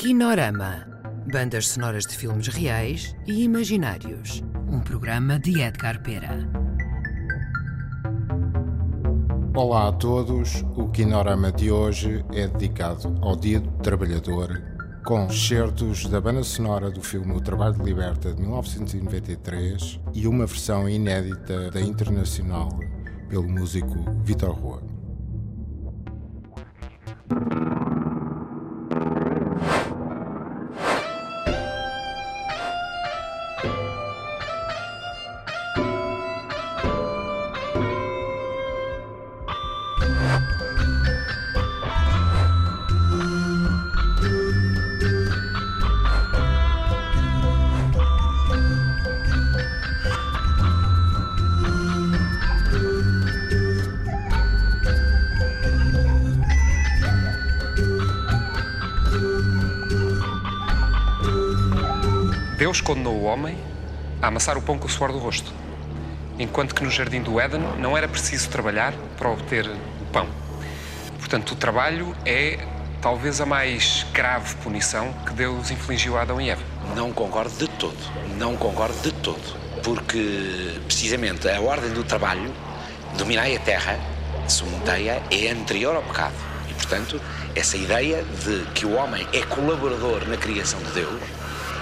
Kinorama. Bandas sonoras de filmes reais e imaginários. Um programa de Edgar Pera. Olá a todos. O Kinorama de hoje é dedicado ao Dia do Trabalhador, com excertos da banda sonora do filme O Trabalho de Liberta de 1993 e uma versão inédita da Internacional pelo músico Vitor Rua. Deus condenou o homem a amassar o pão com o suor do rosto, enquanto que no jardim do Éden não era preciso trabalhar para obter o pão. Portanto, o trabalho é talvez a mais grave punição que Deus infligiu a Adão e Eva. Não concordo de todo. Não concordo de todo. Porque, precisamente, a ordem do trabalho, dominai a terra, submeteia, é anterior ao pecado. E, portanto, essa ideia de que o homem é colaborador na criação de Deus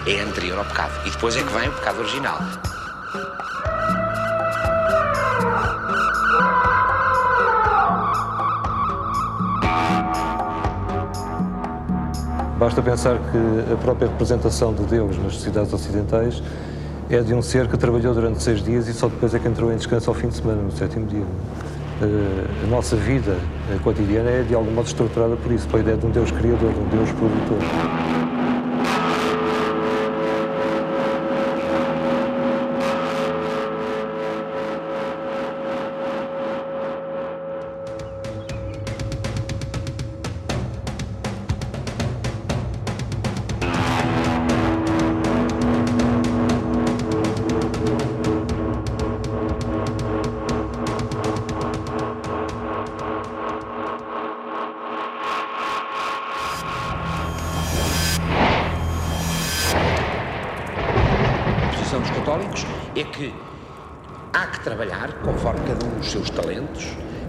é anterior ao pecado. E depois é que vem o pecado original. Basta pensar que a própria representação de Deus nas sociedades ocidentais é de um ser que trabalhou durante seis dias e só depois é que entrou em descanso ao fim de semana, no sétimo dia. Eh, a nossa vida cotidiana é de algum modo estruturada por isso, pela ideia de um Deus criador, de um Deus produtor. É que há que trabalhar conforme cada um os seus talentos,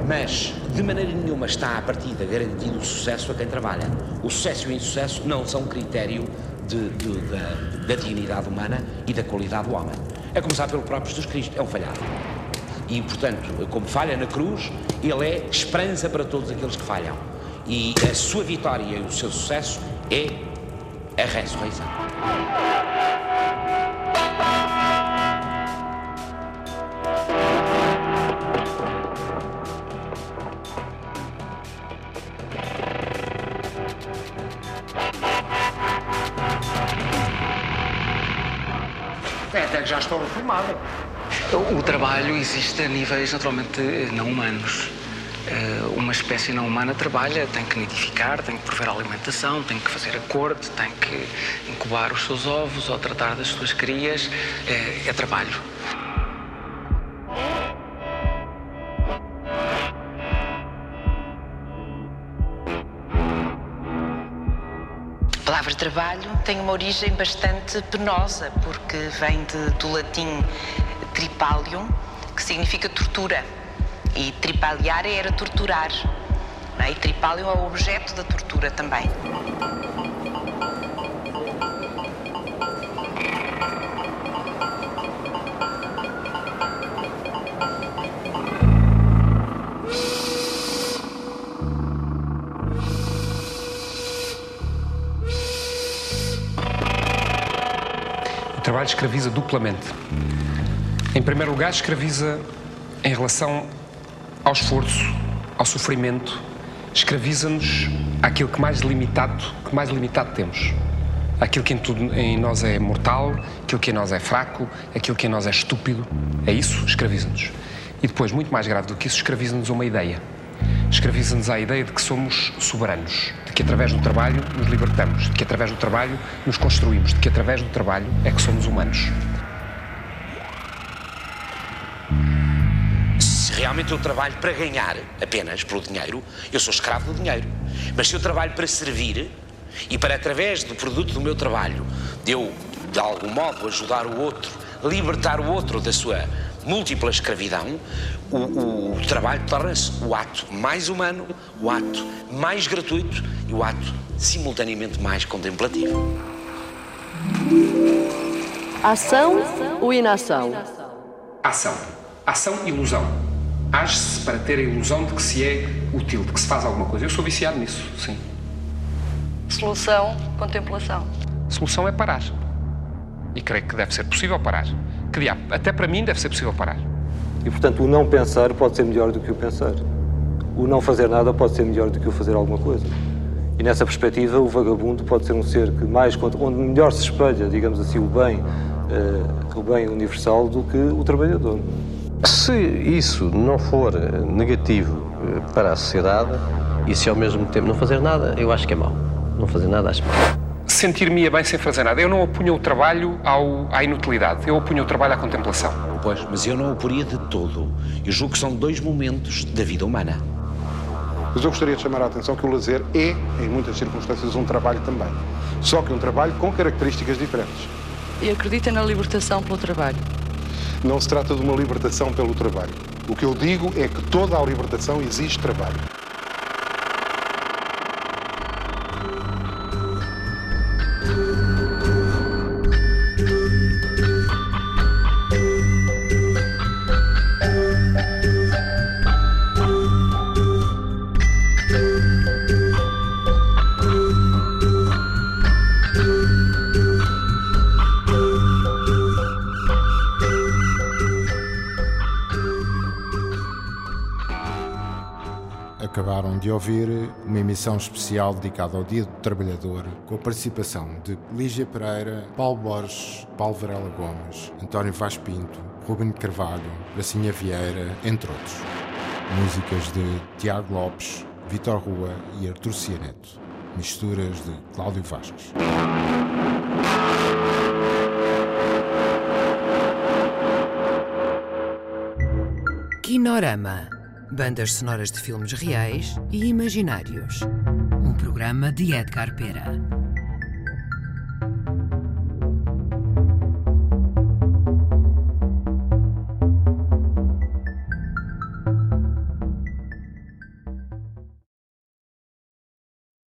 mas de maneira nenhuma está à partida garantido o sucesso a quem trabalha. O sucesso e o insucesso não são critério de- de- da, da dignidade humana e da qualidade do homem. É começar pelo próprio Jesus Cristo, é um falhado. E, portanto, como falha na cruz, ele é esperança para todos aqueles que falham. E a sua vitória e o seu sucesso é a ressurreição. É, até que já estou reformado. O trabalho existe a níveis naturalmente não humanos. Eh, Uma espécie não humana trabalha, tem que nidificar, tem que prover alimentação, tem que fazer a corte, tem que incubar os seus ovos ou tratar das suas crias. É, é trabalho. Palavra trabalho tem uma origem bastante penosa, porque vem de- do latim tripalium, que significa tortura. E tripaliare era torturar. é? E tripalium é o objeto da tortura também. O trabalho escraviza duplamente. Em primeiro lugar, escraviza em relação ao esforço, ao sofrimento, escraviza-nos àquilo que mais limitado, que mais limitado temos. Aquilo que em, tudo, em nós é mortal, aquilo que em nós é fraco, aquilo que em nós é estúpido. É isso, escraviza-nos. E depois, muito mais grave do que isso, escraviza-nos uma ideia. Escraviza-nos à ideia de que somos soberanos, de que através do trabalho nos libertamos, de que através do trabalho nos construímos, de que através do trabalho é que somos humanos. Se realmente eu trabalho para ganhar apenas pelo dinheiro, eu sou escravo do dinheiro. Mas se eu trabalho para servir, E para, através do produto do meu trabalho, eu, de algum modo, ajudar o outro, libertar o outro da sua múltipla escravidão, o, o, trabalho torna-se o ato mais humano, o ato mais gratuito e o ato simultaneamente mais contemplativo. Ação ou inação? Ação. Ação, ilusão. Age-se para ter a ilusão de que se é útil, de que se faz alguma coisa. Eu sou viciado nisso, sim. Solução, contemplação. Solução é parar. E creio que deve ser possível parar. Que diabo, até para mim deve ser possível parar. E, portanto, o não pensar pode ser melhor do que o pensar. O não fazer nada pode ser melhor do que o fazer alguma coisa. E nessa perspectiva, o vagabundo pode ser um ser que mais, onde melhor se espelha, digamos assim, o bem, uh, o bem universal do que o trabalhador. Se isso não for negativo eh, para a sociedade e se ao mesmo tempo não fazer nada, eu acho que é mau. Não fazer nada acho mau. Sentir-me bem sem fazer nada. Eu não opunho o trabalho ao, à inutilidade, eu opunho o trabalho à contemplação. Pois, mas eu não o poria de todo. Eu julgo que são dois momentos da vida humana. Mas eu gostaria de chamar a atenção que o lazer é, em muitas circunstâncias, um trabalho também. Só que um trabalho com características diferentes. E acredita na libertação pelo trabalho? Não se trata de uma libertação pelo trabalho. O que eu digo é que toda a libertação exige trabalho. Acabaram de ouvir uma emissão especial dedicada ao Dia do Trabalhador, com a participação de Lígia Pereira, Paulo Borges, Paulo Varela Gomes, António Vaz Pinto, Ruben Carvalho, Bracinha Vieira, entre outros. Músicas de Tiago Lopes, Vitor Rua e Artur Cianeto. Misturas de Cláudio Vasques. Quinorama bandas sonoras de filmes reais e imaginários. Um programa de Edgar Pera.